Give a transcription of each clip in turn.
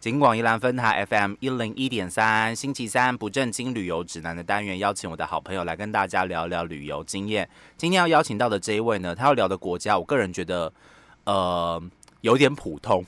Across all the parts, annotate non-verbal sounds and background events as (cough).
景广宜兰分台 FM 一零一点三，星期三不正经旅游指南的单元，邀请我的好朋友来跟大家聊聊旅游经验。今天要邀请到的这一位呢，他要聊的国家，我个人觉得，呃，有点普通，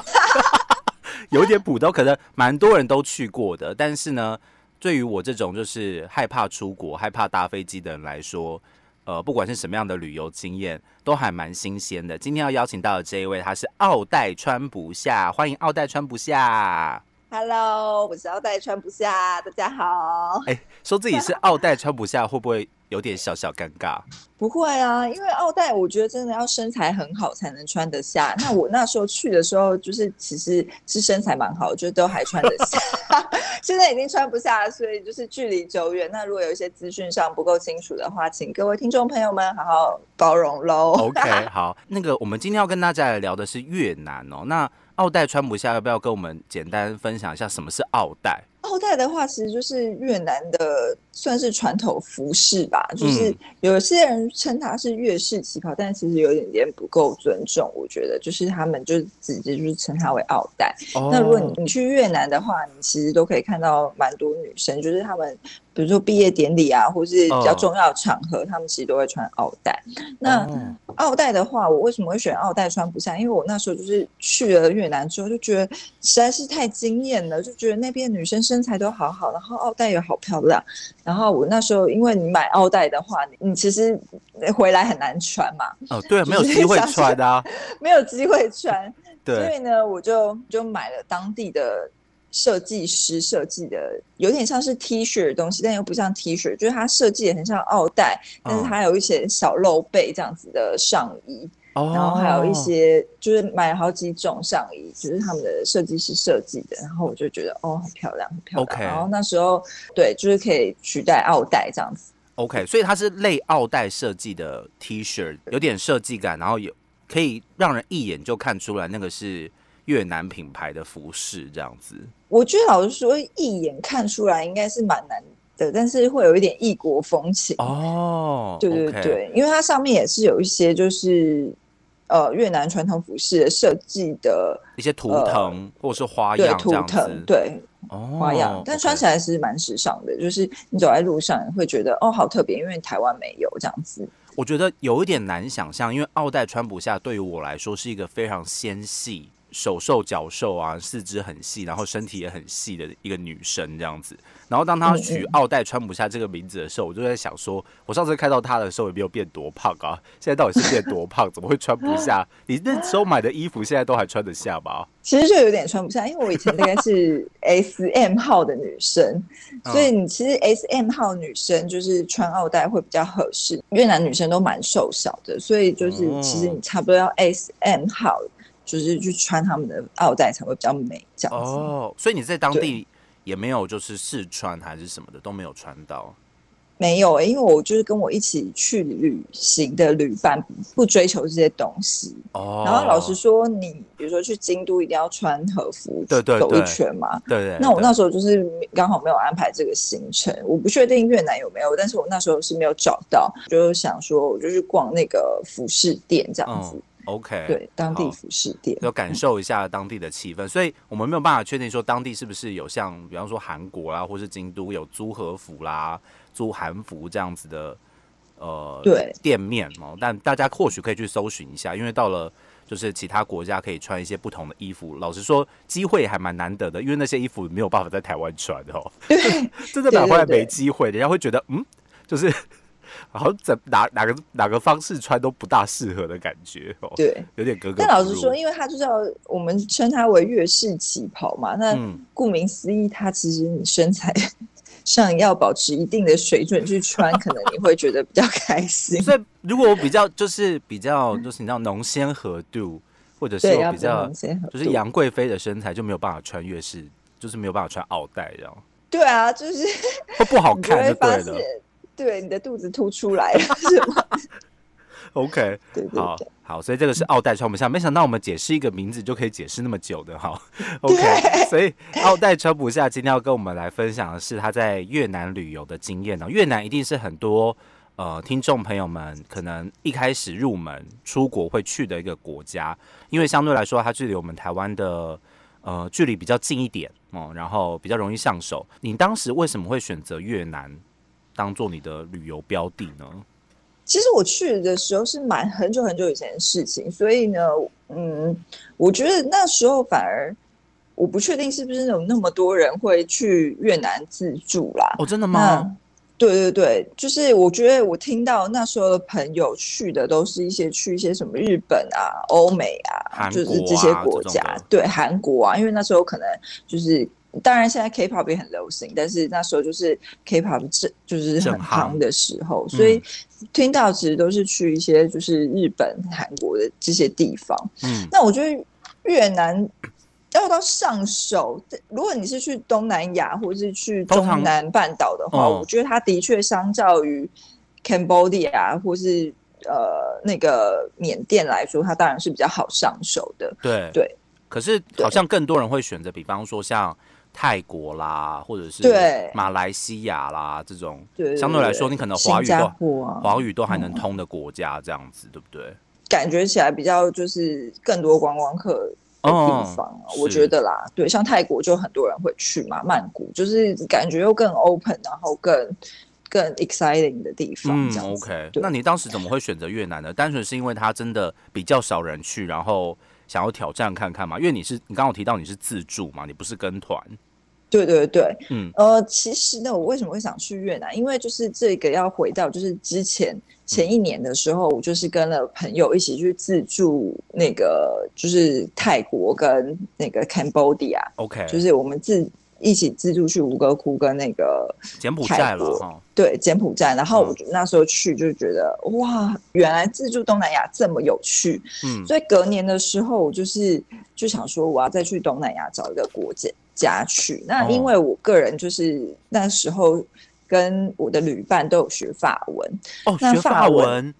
(laughs) 有点普通，可能蛮多人都去过的，但是呢，对于我这种就是害怕出国、害怕搭飞机的人来说。呃，不管是什么样的旅游经验，都还蛮新鲜的。今天要邀请到的这一位，他是奥黛穿不下，欢迎奥黛穿不下。Hello，我是奥黛穿不下，大家好。哎，说自己是 (laughs) 奥黛穿不下，会不会？有点小小尴尬，不会啊，因为奥黛我觉得真的要身材很好才能穿得下。那我那时候去的时候，就是其实是身材蛮好，就都还穿得下。(laughs) 现在已经穿不下，所以就是距离久远。那如果有一些资讯上不够清楚的话，请各位听众朋友们好好包容喽。OK，好，那个我们今天要跟大家来聊的是越南哦。那奥黛穿不下，要不要跟我们简单分享一下什么是奥黛？奥黛的话，其实就是越南的算是传统服饰吧。就是有些人称它是越式旗袍，但其实有点点不够尊重。我觉得，就是他们就直接就是称它为奥黛。那如果你你去越南的话，你其实都可以看到蛮多女生，就是他们。比如说毕业典礼啊，或是比较重要的场合，他们其实都会穿奥黛。那奥黛的话，我为什么会选奥黛穿不下？因为我那时候就是去了越南之后，就觉得实在是太惊艳了，就觉得那边女生身材都好好，然后奥黛也好漂亮。然后我那时候，因为你买奥黛的话，你其实回来很难穿嘛。哦，对，没有机会穿啊，(laughs) 没有机会穿。(laughs) 对，所以呢，我就就买了当地的。设计师设计的有点像是 T 恤的东西，但又不像 T 恤，就是它设计也很像奥黛，但是它有一些小露背这样子的上衣，然后还有一些就是买了好几种上衣，就是他们的设计师设计的，然后我就觉得哦，很漂亮，很漂亮。然后那时候对，就是可以取代奥黛这样子。OK，所以它是类奥黛设计的 T 恤，有点设计感，然后有可以让人一眼就看出来那个是。越南品牌的服饰这样子，我觉得老实说，一眼看出来应该是蛮难的，但是会有一点异国风情哦。对对对，因为它上面也是有一些就是呃越南传统服饰的设计的一些图腾或者是花样图腾，对花样，但穿起来是蛮时尚的，就是你走在路上会觉得哦好特别，因为台湾没有这样子。我觉得有一点难想象，因为奥黛穿不下，对于我来说是一个非常纤细。手瘦脚瘦啊，四肢很细，然后身体也很细的一个女生这样子。然后当他取奥黛穿不下这个名字的时候，我就在想说，我上次看到他的时候也没有变多胖啊，现在到底是变多胖？怎么会穿不下？(laughs) 你那时候买的衣服现在都还穿得下吗？其实就有点穿不下，因为我以前大概是 (laughs) S M 号的女生，所以你其实 S M 号女生就是穿奥黛会比较合适。越南女生都蛮瘦小的，所以就是其实你差不多要 S M 号。就是去穿他们的奥黛才会比较美，这样子。哦，所以你在当地也没有就是试穿还是什么的都没有穿到？没有，因为我就是跟我一起去旅行的旅伴不追求这些东西。哦。然后老实说，你比如说去京都一定要穿和服，对对，走一圈嘛。对对。那我那时候就是刚好没有安排这个行程，我不确定越南有没有，但是我那时候是没有找到，就是想说我就去逛那个服饰店这样子。OK，对，当地服饰店要感受一下当地的气氛，(laughs) 所以我们没有办法确定说当地是不是有像，比方说韩国啦，或是京都有租和服啦、租韩服这样子的呃对店面哦。但大家或许可以去搜寻一下，因为到了就是其他国家可以穿一些不同的衣服。老实说，机会还蛮难得的，因为那些衣服没有办法在台湾穿哦。(laughs) 真的买回来没机会，人家会觉得嗯，就是。然后怎哪哪个哪个方式穿都不大适合的感觉哦，对，有点格格。但老实说，因为它就叫我们称它为粤式旗袍嘛，那顾名思义，它其实你身材 (laughs) 上要保持一定的水准去穿，可能你会觉得比较开心。所以如果我比较就是比较就是你知道浓鲜合度，或者是比较就是杨贵妃的身材就没有办法穿越式，就是没有办法穿奥黛这样。对啊，就是 (laughs) 会不好看就，对的。对，你的肚子凸出来了，(laughs) 是吗？(laughs) OK，好好，所以这个是奥黛川普下。没想到我们解释一个名字就可以解释那么久的哈。(laughs) OK，所以奥黛川普下，今天要跟我们来分享的是他在越南旅游的经验呢。越南一定是很多呃听众朋友们可能一开始入门出国会去的一个国家，因为相对来说，它距离我们台湾的。呃距离比较近一点哦，然后比较容易上手。你当时为什么会选择越南当做你的旅游标的呢？其实我去的时候是蛮很久很久以前的事情，所以呢，嗯，我觉得那时候反而我不确定是不是有那么多人会去越南自助啦。哦，真的吗？对对对，就是我觉得我听到那时候的朋友去的都是一些去一些什么日本啊、欧美啊，就是这些国家，对韩国啊，因为那时候可能就是。当然，现在 K-pop 也很流行，但是那时候就是 K-pop 正就是很夯的时候，所以听到其实都是去一些就是日本、韩国的这些地方。嗯，那我觉得越南要到上手，如果你是去东南亚或者是去中南半岛的话，我觉得它的确相较于 Cambodia 或是呃那个缅甸来说，它当然是比较好上手的。对对，可是好像更多人会选择，比方说像。泰国啦，或者是马来西亚啦，这种相对来说，你可能华语都华语都还能通的国家，这样子对不对？感觉起来比较就是更多观光客的地方，我觉得啦，对，像泰国就很多人会去嘛，曼谷就是感觉又更 open，然后更更 exciting 的地方。嗯，OK。那你当时怎么会选择越南呢？单纯是因为它真的比较少人去，然后想要挑战看看嘛？因为你是你刚刚提到你是自助嘛，你不是跟团。对对对，嗯，呃，其实呢，我为什么会想去越南？因为就是这个要回到就是之前前一年的时候，我就是跟了朋友一起去自助那个就是泰国跟那个 Cambodia，OK，就是我们自一起自助去吴哥窟跟那个柬埔寨了，对，柬埔寨。然后我那时候去就觉得哇，原来自助东南亚这么有趣，嗯，所以隔年的时候，我就是就想说我要再去东南亚找一个国家。家去。那，因为我个人就是那时候跟我的旅伴都有学法文哦，学法文，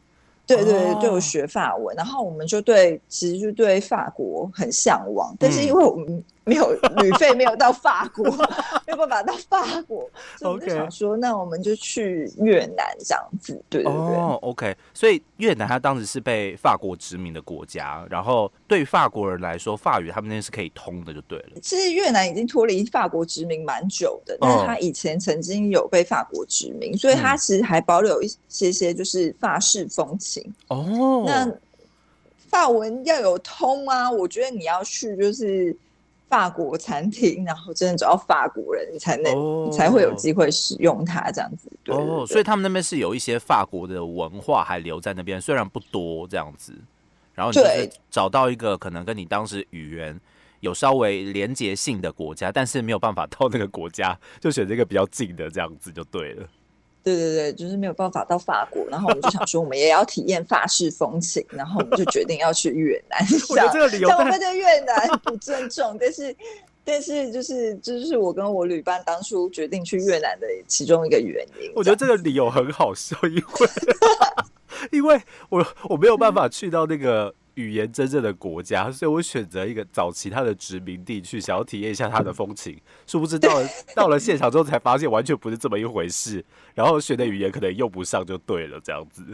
对对对，就有学法文，然后我们就对，其实就对法国很向往，但是因为我们。没有旅费，没有到法国，(laughs) 没有办法到法国，所以我就想说，那我们就去越南这样子，对对对。哦，OK，所以越南它当时是被法国殖民的国家，然后对于法国人来说，法语他们那边是可以通的，就对了。其实越南已经脱离法国殖民蛮久的，但是它以前曾经有被法国殖民，所以它其实还保留一些些就是法式风情。哦，那法文要有通啊，我觉得你要去就是。法国餐厅，(laughs) 然后真的找到法国人，你才能才会有机会使用它这样子。哦，所以他们那边是有一些法国的文化还留在那边，虽然不多这样子。然后你找到一个可能跟你当时语言有稍微连结性的国家，但是没有办法到那个国家，就选这个比较近的这样子就对了。对对对，就是没有办法到法国，然后我们就想说，我们也要体验法式风情，然后我们就决定要去越南。我觉得这个理由，我们对越南不尊重，但是但是就是就是我跟我旅伴当初决定去越南的其中一个原因。我觉得这个理由很好笑，因为 (laughs) 因为我我没有办法去到那个。语言真正的国家，所以我选择一个找其他的殖民地去，想要体验一下它的风情。殊不知到了到了现场之后，才发现完全不是这么一回事。然后学的语言可能用不上，就对了，这样子。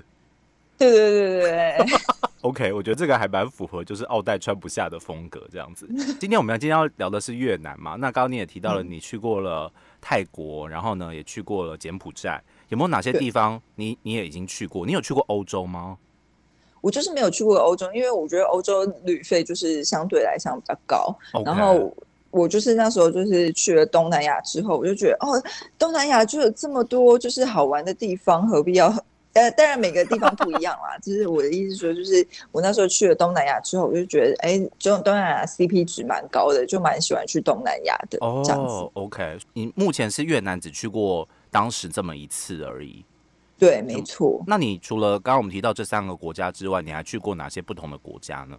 对对对对对。(laughs) OK，我觉得这个还蛮符合，就是奥黛穿不下的风格这样子。今天我们要今天要聊的是越南嘛？那刚刚你也提到了，你去过了泰国，然后呢也去过了柬埔寨，有没有哪些地方你你也已经去过？你有去过欧洲吗？我就是没有去过欧洲，因为我觉得欧洲旅费就是相对来讲比较高。然后我就是那时候就是去了东南亚之后，我就觉得哦，东南亚就有这么多就是好玩的地方，何必要？呃，当然每个地方不一样啦。(laughs) 就是我的意思说，就是我那时候去了东南亚之后，我就觉得哎，就东南亚 CP 值蛮高的，就蛮喜欢去东南亚的。哦，OK，你目前是越南只去过当时这么一次而已。对，没错。那你除了刚刚我们提到这三个国家之外，你还去过哪些不同的国家呢？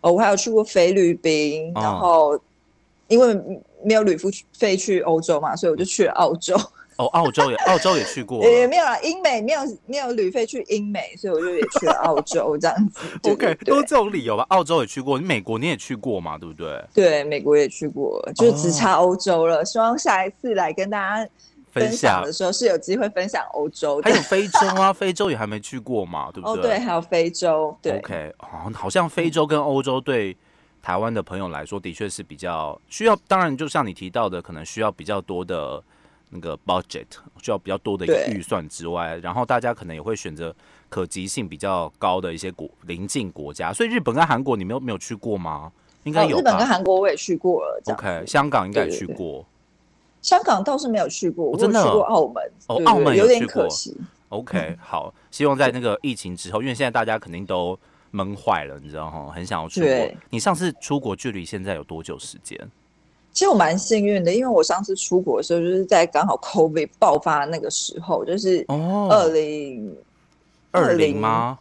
哦，我还有去过菲律宾，然后因为没有旅费去欧洲嘛，所以我就去了澳洲。(laughs) 哦，澳洲也，澳洲也去过。也没有啦，英美没有没有旅费去英美，所以我就也去了澳洲这样子。(laughs) OK，都是这种理由吧？澳洲也去过，你美国你也去过嘛？对不对？对，美国也去过，就只差欧洲了。希望下一次来跟大家。分享的时候是有机会分享欧洲，还有非洲啊，非洲也还没去过嘛，对不对？哦，对，还有非洲。对，OK，好，好像非洲跟欧洲对台湾的朋友来说，的确是比较需要。当然，就像你提到的，可能需要比较多的那个 budget，需要比较多的一个预算之外，然后大家可能也会选择可及性比较高的一些国邻近国家。所以日本跟韩国，你没有没有去过吗？应该哦，有日本跟韩国我也去过了，OK，香港应该也去过。香港倒是没有去过，我有真的去过澳门，哦澳门有点可惜。OK，好，希望在那个疫情之后，因为现在大家肯定都闷坏了，你知道哈，很想要出国。你上次出国距离现在有多久时间？其实我蛮幸运的，因为我上次出国的时候，就是在刚好 COVID 爆发那个时候，就是哦二零二零吗？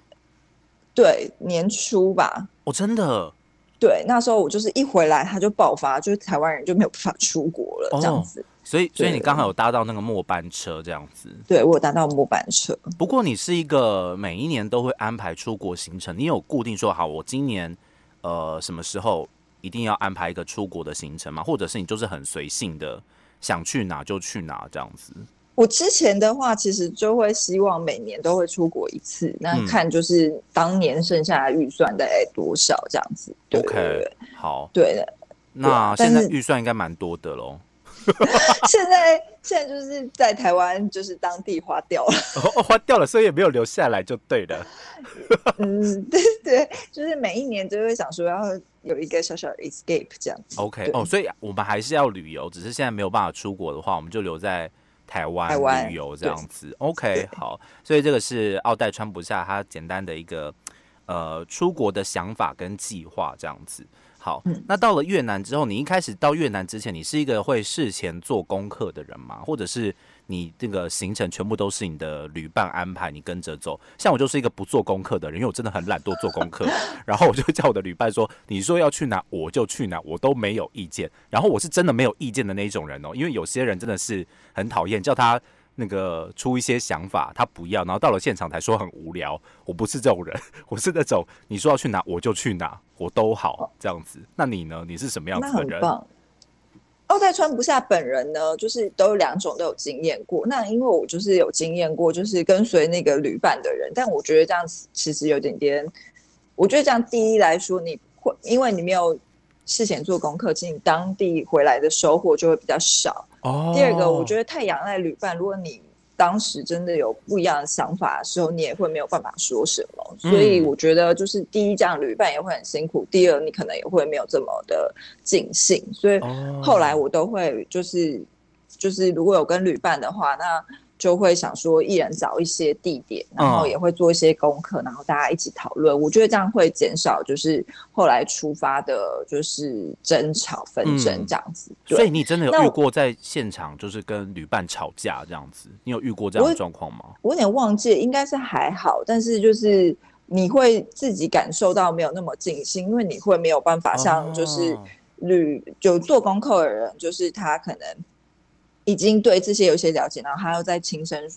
对年初吧。哦，真的对，那时候我就是一回来，他就爆发，就是台湾人就没有办法出国了，哦这样子。所以，所以你刚好有搭到那个末班车这样子。对我有搭到末班车，不过你是一个每一年都会安排出国行程，你有固定说好，我今年呃什么时候一定要安排一个出国的行程吗？或者是你就是很随性的，想去哪就去哪这样子？我之前的话，其实就会希望每年都会出国一次，那嗯看就是当年剩下的预算大概多少这样子。对 OK 好，对的。那现在预算应该蛮多的喽。(laughs) 现在现在就是在台湾，就是当地花掉了。哦，花掉了，所以也没有留下来就对了。嗯，对对，就是每一年都会想说要有一个小小的 escape 这样子。OK，哦，所以我们还是要旅游，只是现在没有办法出国的话，我们就留在台湾旅游这样子。OK，好，所以这个是奥黛穿不下他简单的一个呃出国的想法跟计划这样子。好，嗯那到了越南之后，你一开始到越南之前，你是一个会事前做功课的人吗？或者是你这个行程全部都是你的旅伴安排，你跟着走？像我就是一个不做功课的人，因为我真的很懒惰做功课，(laughs) 然后我就叫我的旅伴说：“你说要去哪我就去哪，我都没有意见。”然后我是真的没有意见的那一种人哦，因为有些人真的是很讨厌，叫他那个出一些想法，他不要，然后到了现场才说很无聊。我不是这种人，(laughs) 我是那种你说要去哪我就去哪，我都好这样子。那你呢？你是什么样子的人？奥黛川不下本人呢，就是都有两种都有经验过。那因为我就是有经验过，就是跟随那个旅伴的人，但我觉得这样子其实有点点，我觉得这样第一来说，你会因为你没有事前做功课，其实你当地回来的收获就会比较少。哦第二个，我觉得太仰赖旅伴，如果你当时真的有不一样的想法的时候，你也会没有办法说什么。嗯所以我觉得，就是第一，这样旅伴也会很辛苦；第二，你可能也会没有这么的尽兴。所以哦后来我都会就是就是如果有跟旅伴的话，那就会想说一人找一些地点，然后嗯也会做一些功课，然后大家一起讨论。我觉得这样会减少就是后来出发的就是争吵纷争嗯这样子。对所以你真的有遇过在现场就是跟旅伴吵架这样子？你有遇过这样的我状况吗？我有点忘记，应该是还好，但是就是你会自己感受到没有那么尽心，因为你会没有办法像就是哦旅就做功课的人，就是他可能已经对这些有一些了解，然后他又再亲身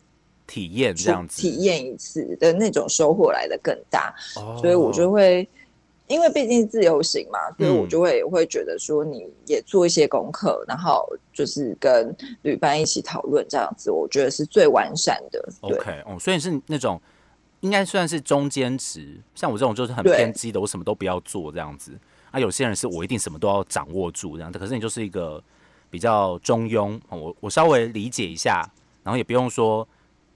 体验这样子，体验一次的那种收获来的更大，哦，所以我就会。因为毕竟自由行嘛，所以我嗯就会会觉得说，你也做一些功课，然后就是跟旅伴一起讨论，这样子，我觉得是最完善的。对 OK，哦，所以是那种应该算是中间值，像我这种就是很偏激的，我什么都不要做这样子。啊，有些人是我一定什么都要掌握住这样，可是你就是一个比较中庸，哦我我稍微理解一下，然后也不用说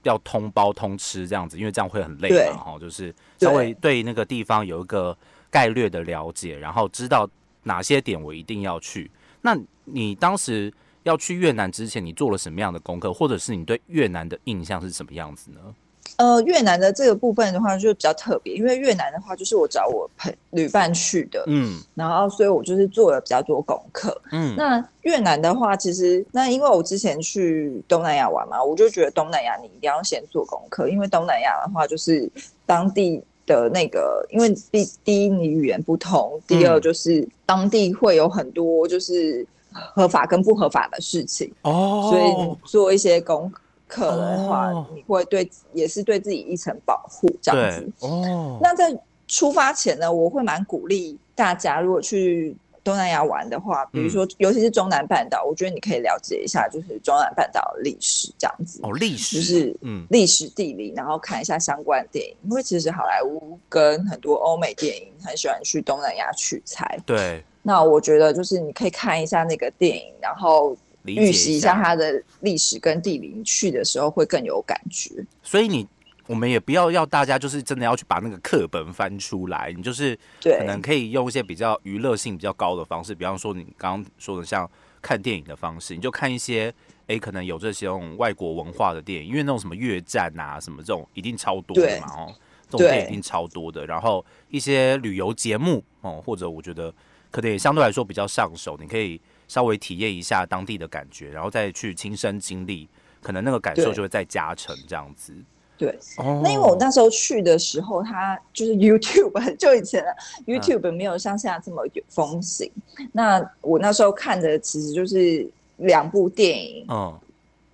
要通包通吃这样子，因为这样会很累对嘛，哈，就是稍微对那个地方有一个概略的了解，然后知道哪些点我一定要去。那你当时要去越南之前，你做了什么样的功课，或者是你对越南的印象是什么样子呢？呃，越南的这个部分的话，就比较特别，因为越南的话，就是我找我朋旅伴去的，嗯然后所以我就是做了比较多功课。嗯，那越南的话，其实那因为我之前去东南亚玩嘛，我就觉得东南亚你一定要先做功课，因为东南亚的话就是当地的那个，因为第第一你语言不同，第二嗯就是当地会有很多就是合法跟不合法的事情，哦，所以你做一些功课的话，哦你会对也是对自己一层保护这样子。哦，那在出发前呢，我会蛮鼓励大家，如果去东南亚玩的话，比如嗯说尤其是中南半岛，我觉得你可以了解一下，就是中南半岛的历史这样子。哦，历史就是嗯历史地理，然后看一下相关电影，因为其实好莱坞跟很多欧美电影很喜欢去东南亚取材。对，那我觉得就是你可以看一下那个电影，然后预习一下下它的历史跟地理，你去的时候会更有感觉。所以你我们也不要要大家就是真的要去把那个课本翻出来，你就是对可能可以用一些比较娱乐性比较高的方式，比方说你刚刚说的像看电影的方式，你就看一些诶可能有这些种外国文化的电影，因为那种什么越战啊什么这种一定超多的嘛哦，这种对电影一定超多的。然后一些旅游节目哦，或者我觉得可能也相对来说比较上手，你可以稍微体验一下当地的感觉，然后再去亲身经历，可能那个感受就会再加成这样子。对，哦。那因为我那时候去的时候，它就是 (laughs) YouTube 很久以前了，YouTube 没有像现在这么有风行。那我那时候看的其实就是两部电影，嗯。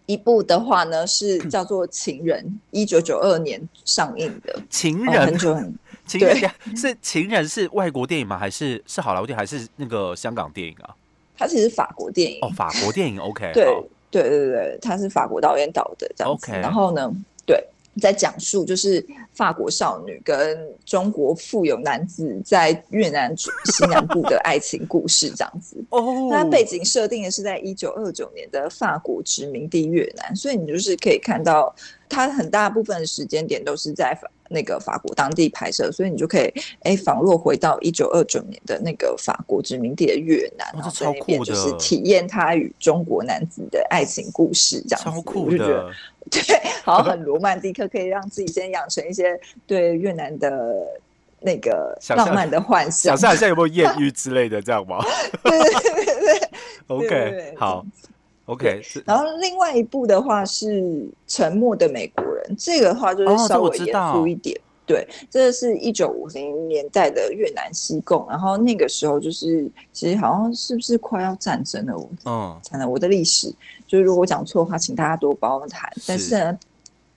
一部的话呢是叫做《情人》，(coughs) 一九九二年上映的，哦、情人？很久很情人是情人是外国电影吗？还是是好莱坞电影，还是那个香港电影啊？它其实法国电影，哦，法国电影，OK，对好对对对，它是法国导演导的这样子。OK 然后呢，对，在讲述就是法国少女跟中国富有男子在越南西南部的爱情故事这样子。哦，那它背景设定的是在一九二九年的法国殖民地越南，所以你就是可以看到它很大部分的时间点都是在法那个法国当地拍摄，所以你就可以哎仿若回到一九二九年的那个法国殖民地的越南，然后在那超酷边就是体验他与中国男子的爱情故事这样子，超酷我就觉得的，对，好像很罗曼蒂克，可以让自己先养成一些对越南的那个浪漫的幻想想。象一下有没有艳遇之类的，这样吗对对对对对。(laughs) OK，好，OK，是然后另外一部的话是《沉默的美国人》，这个的话就是稍微严肃一点。对，这个是一九五零年代的越南西贡，然后那个时候就是其实好像是不是快要战争了？我嗯惨了，我的历史就是如果我讲错的话，请大家多包涵。但是是呢，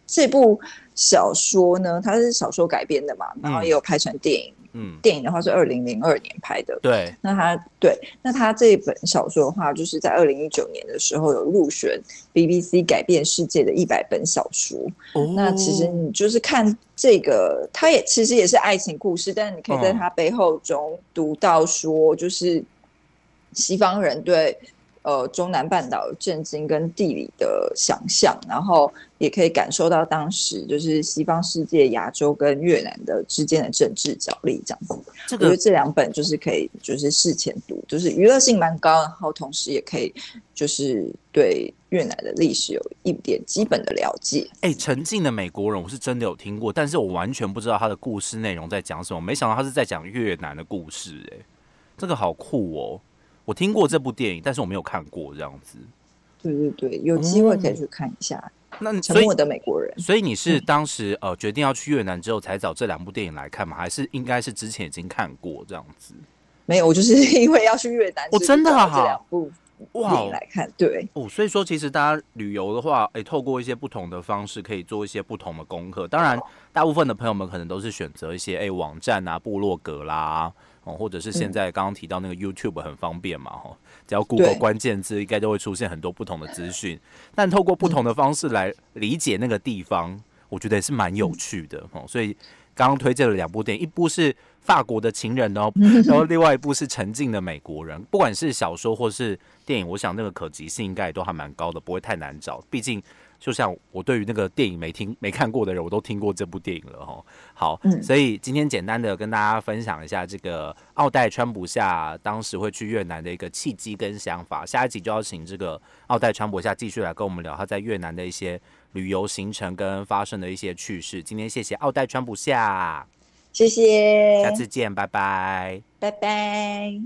这部小说呢，它是小说改编的嘛，然后嗯也有拍成电影。嗯，电影的话是二零零二年拍的，对，那他对，那他这本小说的话，就是在二零一九年的时候有入选 BBC 改变世界的一百本小说。哦，那其实你就是看这个，它也其实也是爱情故事，但是你可以在嗯。它背后中读到说，就是西方人对呃中南半岛震惊跟地理的想象，然后也可以感受到当时就是西方世界、亚洲跟越南的之间的政治角力这样子。这个我觉得这两本就是可以，就是事前读，就是娱乐性蛮高，然后同时也可以就是对越南的历史有一点基本的了解。哎，沉静的美国人我是真的有听过，但是我完全不知道他的故事内容在讲什么，没想到他是在讲越南的故事，哎，这个好酷哦！我听过这部电影，但是我没有看过这样子。对对对，有机会可以去看一下《那所以沉默的美国人》。所以你是嗯当时呃决定要去越南之后才找这两部电影来看吗？还是应该是之前已经看过这样子？没有，我就是 (laughs) 因为要去越南，哦真的啊所以就找这两部哇电影来看。对哦，所以说其实大家旅游的话，诶，透过一些不同的方式，可以做一些不同的功课。当然，大部分的朋友们可能都是选择一些诶网站啊、部落格啦，哦，或者是现在刚刚提到那个 YouTube 很方便嘛，哈、只要 Google 对关键字，应该都会出现很多不同的资讯。但透过不同的方式来理解那个地方，我觉得也是蛮有趣的哦。所以刚刚推荐了两部电影，一部是法国的情人哦，(laughs) 然后另外一部是沉静的美国人。不管是小说或是电影，我想那个可及性应该也都还蛮高的，不会太难找。毕竟，就像我对于那个电影没听没看过的人，我都听过这部电影了哈。好，嗯所以今天简单的跟大家分享一下这个奥黛川普夏当时会去越南的一个契机跟想法。下一集就要请这个奥黛川普夏继续来跟我们聊他在越南的一些旅游行程跟发生的一些趣事。今天谢谢奥黛川普夏，谢谢，下次见，拜拜。拜拜。